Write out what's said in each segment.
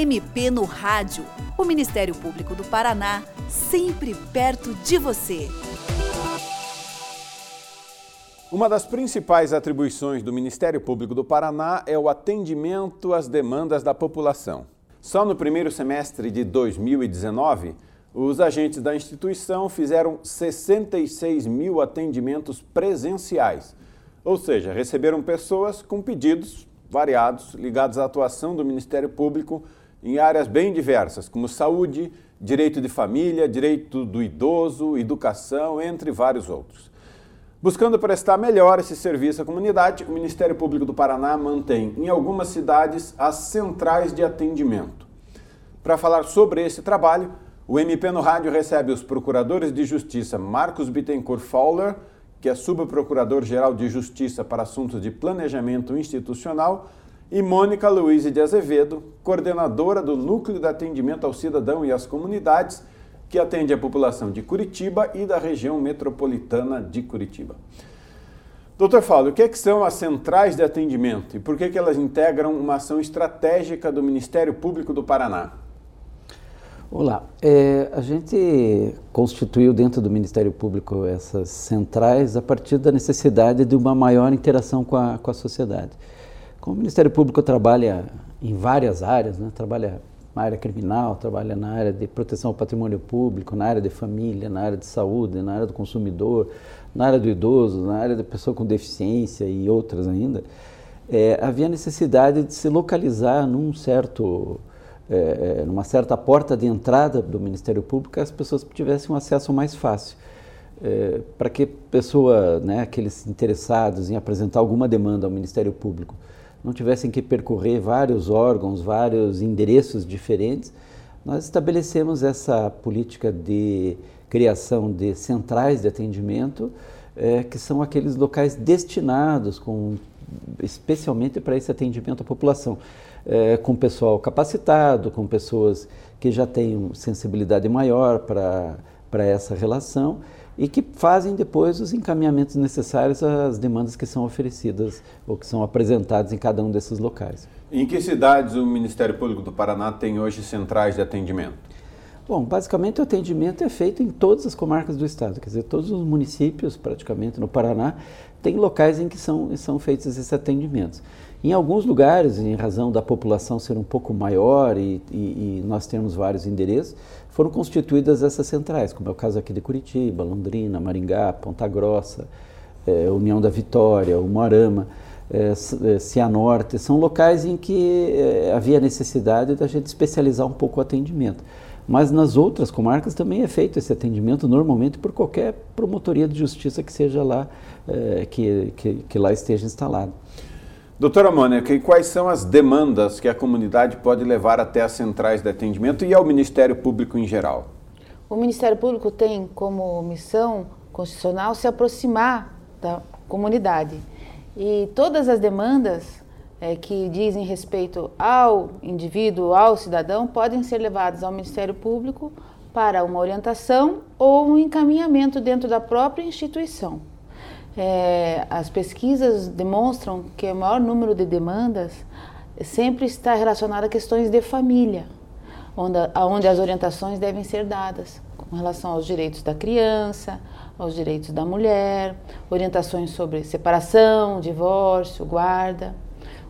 MP no Rádio. O Ministério Público do Paraná, sempre perto de você. Uma das principais atribuições do Ministério Público do Paraná é o atendimento às demandas da população. Só no primeiro semestre de 2019, os agentes da instituição fizeram 66 mil atendimentos presenciais, ou seja, receberam pessoas com pedidos variados ligados à atuação do Ministério Público em áreas bem diversas, como saúde, direito de família, direito do idoso, educação, entre vários outros. Buscando prestar melhor esse serviço à comunidade, o Ministério Público do Paraná mantém em algumas cidades as centrais de atendimento. Para falar sobre esse trabalho, o MP no Rádio recebe os procuradores de justiça Marcos Bittencourt Fowler, que é subprocurador-geral de Justiça para Assuntos de Planejamento Institucional, e Mônica Luiz de Azevedo, coordenadora do Núcleo de Atendimento ao Cidadão e às Comunidades, que atende a população de Curitiba e da região metropolitana de Curitiba. Doutor Fábio, o que, é que, são as centrais de atendimento e por que, que elas integram uma ação estratégica do Ministério Público do Paraná? Olá, é, a gente constituiu dentro do Ministério Público essas centrais a partir da necessidade de uma maior interação com a, com a sociedade. Como o Ministério Público trabalha em várias áreas, né, trabalha na área criminal, trabalha na área de proteção ao patrimônio público, na área de família, na área de saúde, na área do consumidor, na área do idoso, na área da pessoa com deficiência e outras ainda, é, havia necessidade de se localizar num certo é, é, numa certa porta de entrada do Ministério Público, as pessoas tivessem um acesso mais fácil. É, para que pessoa, né, aqueles interessados em apresentar alguma demanda ao Ministério Público, não tivessem que percorrer vários órgãos, vários endereços diferentes, nós estabelecemos essa política de criação de centrais de atendimento, é, que são aqueles locais destinados com, especialmente para esse atendimento à população é, com pessoal capacitado, com pessoas que já têm sensibilidade maior para essa relação e que fazem depois os encaminhamentos necessários às demandas que são oferecidas ou que são apresentadas em cada um desses locais. Em que cidades o Ministério Público do Paraná tem hoje centrais de atendimento? Bom, basicamente o atendimento é feito em todas as comarcas do estado, quer dizer, todos os municípios praticamente no Paraná têm locais em que são, são feitos esses atendimentos. Em alguns lugares, em razão da população ser um pouco maior e, e, e, nós temos vários endereços, foram constituídas essas centrais, como é o caso aqui de Curitiba, Londrina, Maringá, Ponta Grossa, é, União da Vitória, Umuarama, é, é, Cianorte. São locais em que é, havia necessidade da gente especializar um pouco o atendimento. Mas nas outras comarcas também é feito esse atendimento normalmente por qualquer promotoria de justiça que seja lá, é, que, que, que lá esteja instalada. Doutora Mônica, e quais são as demandas que a comunidade pode levar até as centrais de atendimento e ao Ministério Público em geral? O Ministério Público tem como missão constitucional se aproximar da comunidade. E todas as demandas é, que dizem respeito ao indivíduo, ao cidadão, podem ser levadas ao Ministério Público para uma orientação ou um encaminhamento dentro da própria instituição. É, as pesquisas demonstram que o maior número de demandas sempre está relacionado a questões de família, onde, onde as orientações devem ser dadas com relação aos direitos da criança, aos direitos da mulher, orientações sobre separação, divórcio, guarda.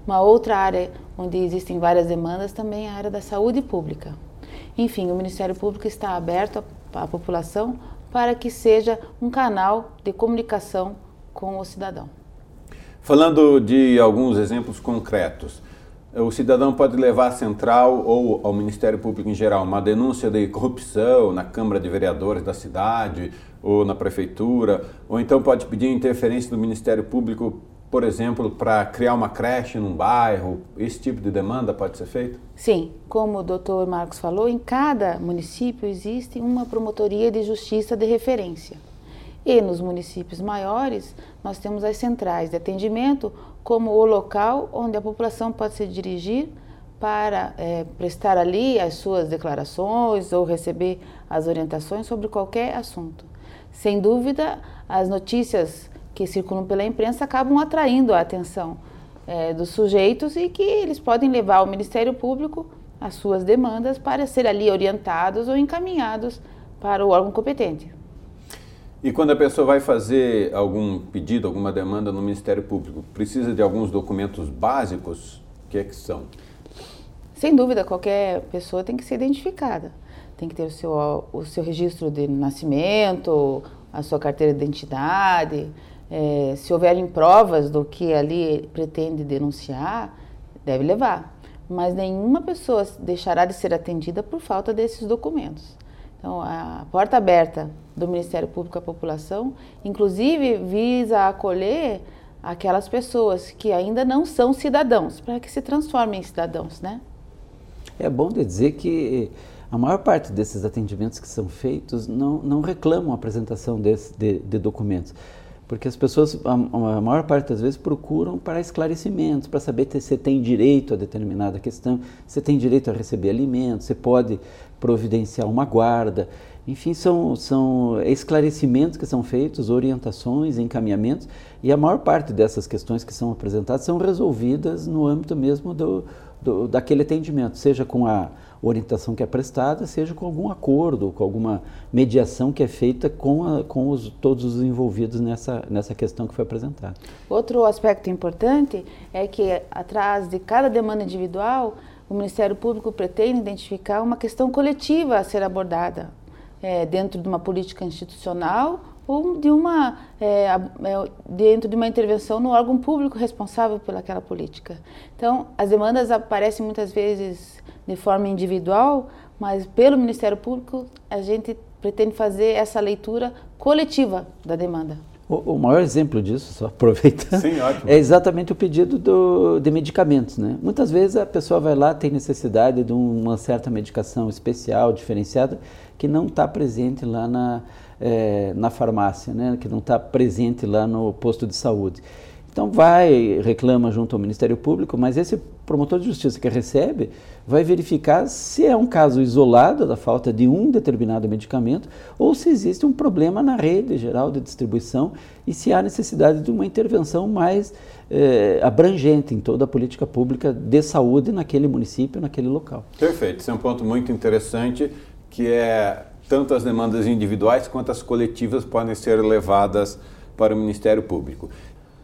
Uma outra área onde existem várias demandas também é a área da saúde pública. Enfim, o Ministério Público está aberto à população para que seja um canal de comunicação com o cidadão. Falando de alguns exemplos concretos, o cidadão pode levar à central ou ao Ministério Público em geral uma denúncia de corrupção na Câmara de Vereadores da cidade ou na prefeitura, ou então pode pedir interferência do Ministério Público, por exemplo, para criar uma creche num bairro. Esse tipo de demanda pode ser feito? Sim, como o doutor Marcos falou, em cada município existe uma promotoria de justiça de referência. E nos municípios maiores, nós temos as centrais de atendimento como o local onde a população pode se dirigir para é, prestar ali as suas declarações ou receber as orientações sobre qualquer assunto. Sem dúvida, as notícias que circulam pela imprensa acabam atraindo a atenção é, dos sujeitos e que eles podem levar ao Ministério Público as suas demandas para ser ali orientados ou encaminhados para o órgão competente. E quando a pessoa vai fazer algum pedido, alguma demanda no Ministério Público, precisa de alguns documentos básicos? O que é que são? Sem dúvida, qualquer pessoa tem que ser identificada. Tem que ter o seu, o seu registro de nascimento, a sua carteira de identidade. É, se houverem provas do que ali pretende denunciar, deve levar. Mas nenhuma pessoa deixará de ser atendida por falta desses documentos. Então, a porta aberta do Ministério Público à população, inclusive, visa acolher aquelas pessoas que ainda não são cidadãos, para que se transformem em cidadãos, né? É bom dizer que a maior parte desses atendimentos que são feitos não, não reclamam a apresentação desse, de, de documentos. Porque as pessoas, a, a, maior parte das vezes, procuram para esclarecimentos, para saber se você tem direito a determinada questão, se tem direito a receber alimentos, você pode providenciar uma guarda. Enfim, são, são esclarecimentos que são feitos, orientações, encaminhamentos, e a maior parte dessas questões que são apresentadas são resolvidas no âmbito mesmo do, do, daquele atendimento, seja com a orientação que é prestada, seja com algum acordo, com alguma mediação que é feita com, a, com os, todos os envolvidos nessa, nessa questão que foi apresentada. Outro aspecto importante é que atrás de cada demanda individual, o Ministério Público pretende identificar uma questão coletiva a ser abordada é, dentro de uma política institucional ou de uma é, é, dentro de uma intervenção no órgão público responsável pelaquela política. Então, as demandas aparecem muitas vezes de forma individual, mas pelo Ministério Público a gente pretende fazer essa leitura coletiva da demanda. O, o maior exemplo disso, só aproveitando, Sim, é exatamente o pedido do, de medicamentos. Né? Muitas vezes a pessoa vai lá, tem necessidade de uma certa medicação especial, diferenciada, que não está presente lá na, é, na farmácia, né? que não está presente lá no posto de saúde. Então vai, reclama junto ao Ministério Público, mas esse promotor de justiça que recebe vai verificar se é um caso isolado da falta de um determinado medicamento ou se existe um problema na rede geral de distribuição e se há necessidade de uma intervenção mais eh, abrangente em toda a política pública de saúde naquele município, naquele local. Perfeito, esse é um ponto muito interessante que é tanto as demandas individuais quanto as coletivas podem ser levadas para o Ministério Público.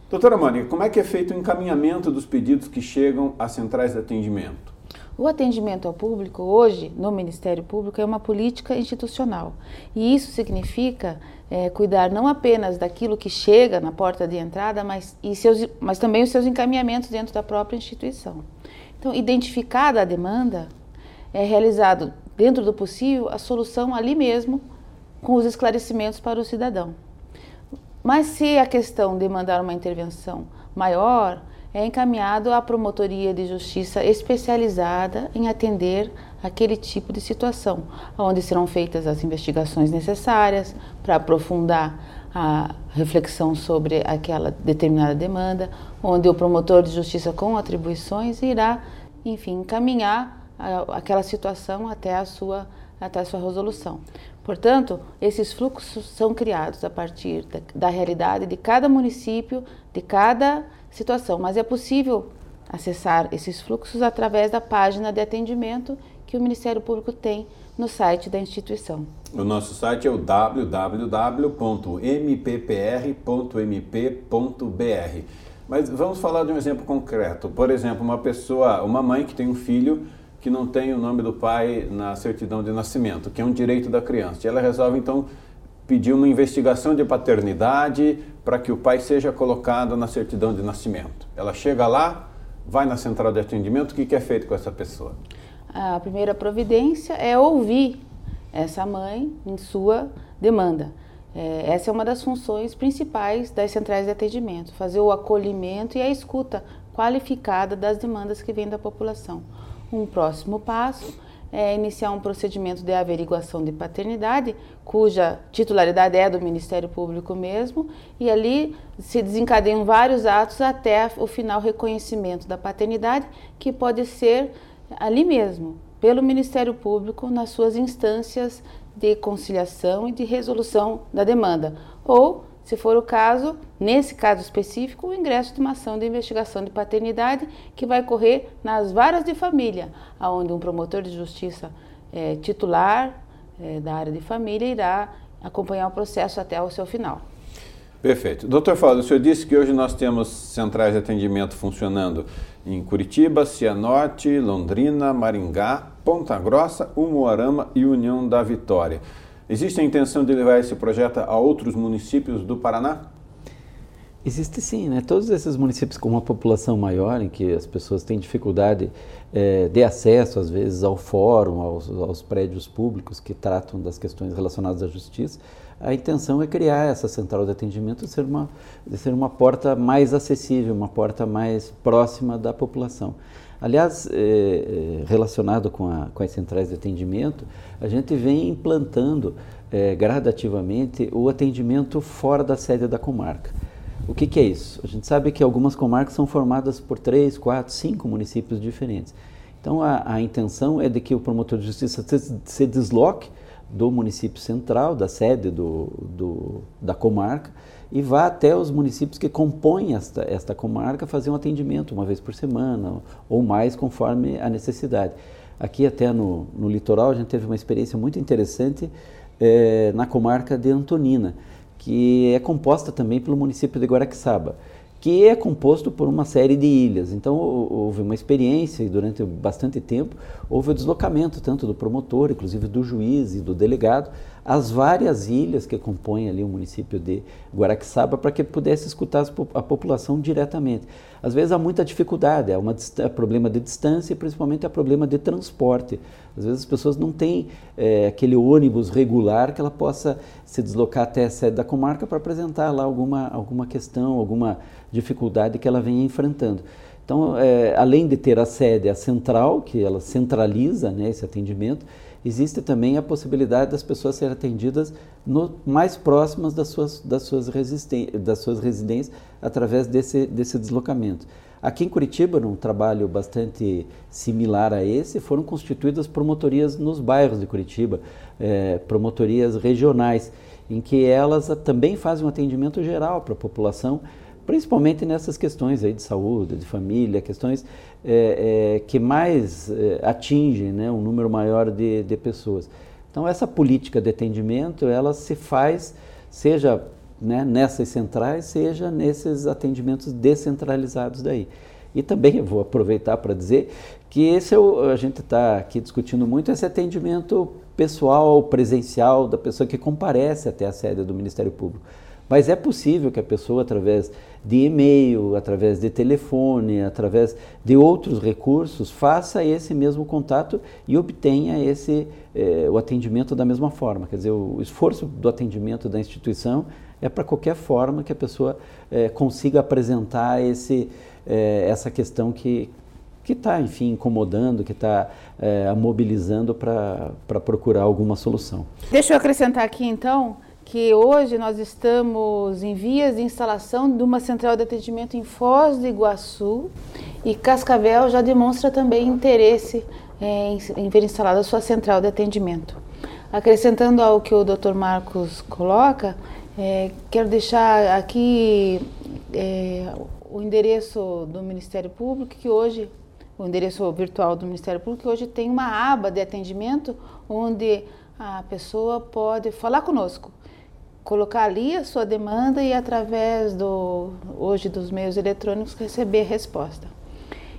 Doutora Mônica, como é que é feito o encaminhamento dos pedidos que chegam às centrais de atendimento? O atendimento ao público hoje no Ministério Público é uma política institucional e isso significa é, cuidar não apenas daquilo que chega na porta de entrada, mas, e seus, mas também os seus encaminhamentos dentro da própria instituição. Então, identificada a demanda, é realizado dentro do possível a solução ali mesmo com os esclarecimentos para o cidadão. Mas se a questão demandar uma intervenção maior, é encaminhado à promotoria de justiça especializada em atender aquele tipo de situação, onde serão feitas as investigações necessárias para aprofundar a reflexão sobre aquela determinada demanda, onde o promotor de justiça com atribuições irá, enfim, encaminhar aquela situação até a sua até a sua resolução. Portanto, esses fluxos são criados a partir da, da realidade de cada município, de cada situação, mas é possível acessar esses fluxos através da página de atendimento que o Ministério Público tem no site da instituição. O nosso site é o www.mppr.mp.br. Mas vamos falar de um exemplo concreto. Por exemplo, uma pessoa, uma mãe que tem um filho que não tem o nome do pai na certidão de nascimento, que é um direito da criança. E ela resolve então pedir uma investigação de paternidade para que o pai seja colocado na certidão de nascimento. Ela chega lá, vai na central de atendimento, o que, é feito com essa pessoa? A primeira providência é ouvir essa mãe em sua demanda. É, essa é uma das funções principais das centrais de atendimento, fazer o acolhimento e a escuta qualificada das demandas que vêm da população. Um próximo passo é iniciar um procedimento de averiguação de paternidade, cuja titularidade é do Ministério Público mesmo, e ali se desencadeiam vários atos até o final reconhecimento da paternidade, que pode ser ali mesmo, pelo Ministério Público, nas suas instâncias de conciliação e de resolução da demanda, ou se for o caso, nesse caso específico, o ingresso de uma ação de investigação de paternidade que vai correr nas varas de família, onde um promotor de justiça é, titular é, da área de família irá acompanhar o processo até o seu final. Perfeito. Doutor Fábio, o senhor disse que hoje nós temos centrais de atendimento funcionando em Curitiba, Cianorte, Londrina, Maringá, Ponta Grossa, Umuarama e União da Vitória. Existe a intenção de levar esse projeto a outros municípios do Paraná? Existe sim, né? Todos esses municípios com uma população maior, em que as pessoas têm dificuldade é, de acesso, às vezes, ao fórum, aos, aos, prédios públicos que tratam das questões relacionadas à justiça, a intenção é criar essa central de atendimento ser uma, ser uma porta mais acessível, uma porta mais próxima da população. Aliás, é, relacionado com, a, com as centrais de atendimento, a gente vem implantando é, gradativamente o atendimento fora da sede da comarca. O que, que, é isso? A gente sabe que algumas comarcas são formadas por três, quatro, cinco municípios diferentes. Então, a, a intenção é de que o promotor de justiça se, se, desloque do município central, da sede do, do, da comarca, e vá até os municípios que compõem esta, esta comarca fazer um atendimento uma vez por semana ou mais, conforme a necessidade. Aqui, até no, no litoral, a gente teve uma experiência muito interessante é, na comarca de Antonina que é composta também pelo município de Guaraqueçaba, que é composto por uma série de ilhas. Então houve uma experiência e durante bastante tempo houve o deslocamento tanto do promotor, inclusive do juiz e do delegado, as várias ilhas que compõem ali o município de Guaraqueçaba para que pudesse escutar a população diretamente. Às vezes há muita dificuldade, é um problema de distância e principalmente é problema de transporte. Às vezes as pessoas não têm é, aquele ônibus regular que ela possa se deslocar até a sede da comarca para apresentar lá alguma, alguma questão, alguma dificuldade que ela venha enfrentando. Então, é, além de ter a sede, a central, que ela centraliza né, esse atendimento, existe também a possibilidade das pessoas serem atendidas no, mais próximas das suas, das, suas das suas residências através desse, desse deslocamento. Aqui em Curitiba, num trabalho bastante similar a esse, foram constituídas promotorias nos bairros de Curitiba, é, promotorias regionais, em que elas também fazem um atendimento geral para a população, principalmente nessas questões aí de saúde, de família, questões é, é, que mais é, atingem né, um número maior de, de pessoas. Então essa política de atendimento, ela se faz, seja né, nessas centrais, seja nesses atendimentos descentralizados daí. E também eu vou aproveitar para dizer que esse é o, a gente está aqui discutindo muito esse atendimento pessoal, presencial da pessoa que comparece até a sede do Ministério Público. Mas é possível que a pessoa, através de e-mail, através de telefone, através de outros recursos, faça esse mesmo contato e obtenha esse, eh, o atendimento da mesma forma. Quer dizer, o esforço do atendimento da instituição é para qualquer forma que a pessoa eh, consiga apresentar esse, eh, essa questão que que está, enfim, incomodando, que está mobilizando para procurar alguma solução. Deixa eu acrescentar aqui, então, que hoje nós estamos em vias de instalação de uma central de atendimento em Foz do Iguaçu e Cascavel já demonstra também interesse é, em, em, ver instalada a sua central de atendimento. Acrescentando ao que o Dr. Marcos coloca, é, quero deixar aqui é, o endereço do Ministério Público, que hoje, o endereço virtual do Ministério Público, que hoje tem uma aba de atendimento onde a pessoa pode falar conosco colocar ali a sua demanda e através do hoje dos meios eletrônicos receber resposta.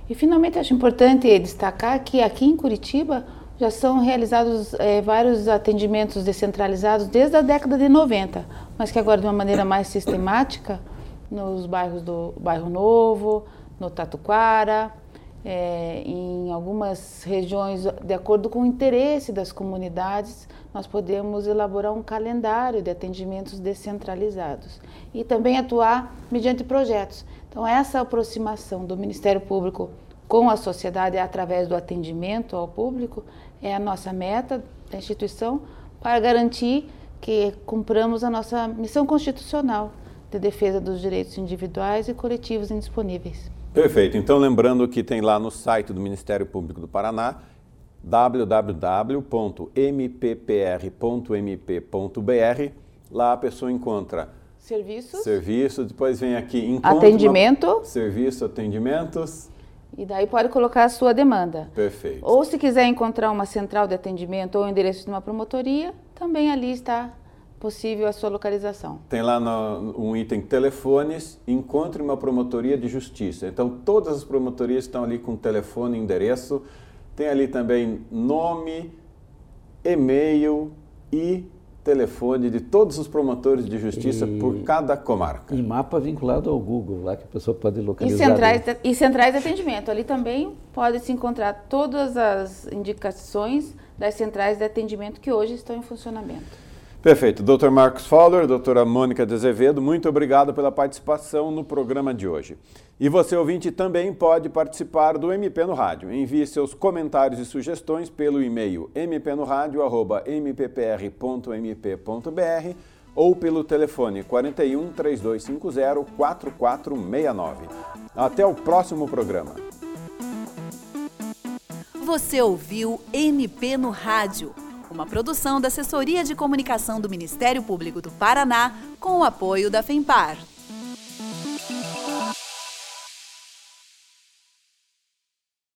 E finalmente acho importante destacar que aqui em Curitiba já são realizados é, vários atendimentos descentralizados desde a década de 90, mas que agora de uma maneira mais sistemática nos bairros do Bairro Novo, no Tatuquara, é, em algumas regiões, de acordo com o interesse das comunidades, nós podemos elaborar um calendário de atendimentos descentralizados e também atuar mediante projetos. Então, essa aproximação do Ministério Público com a sociedade através do atendimento ao público é a nossa meta da instituição para garantir que cumpramos a nossa missão constitucional de defesa dos direitos individuais e coletivos indisponíveis. Perfeito. Então, lembrando que tem lá no site do Ministério Público do Paraná www.mppr.mp.br. Lá a pessoa encontra serviços. Serviço, depois vem aqui atendimento. Uma, serviço, atendimentos. E daí pode colocar a sua demanda. Perfeito. Ou se quiser encontrar uma central de atendimento ou o endereço de uma promotoria, também ali está possível a sua localização. Tem lá no, um item telefones, encontre uma promotoria de justiça. Então todas as promotorias estão ali com telefone, endereço. Tem ali também nome, e-mail e telefone de todos os promotores de justiça e, por cada comarca. E mapa vinculado ao Google, lá que a pessoa pode localizar. E centrais, de, e centrais de atendimento. Ali também pode se encontrar todas as indicações das centrais de atendimento que hoje estão em funcionamento. Perfeito. Dr. Marcos Fowler, doutora Mônica de Azevedo, muito obrigado pela participação no programa de hoje. E você, ouvinte, também pode participar do MP no Rádio. Envie seus comentários e sugestões pelo e-mail mpnoradio.mppr.mp.br ou pelo telefone 41 3250 4469. Até o próximo programa. Você ouviu MP no Rádio uma produção da Assessoria de Comunicação do Ministério Público do Paraná com o apoio da FEMPAR.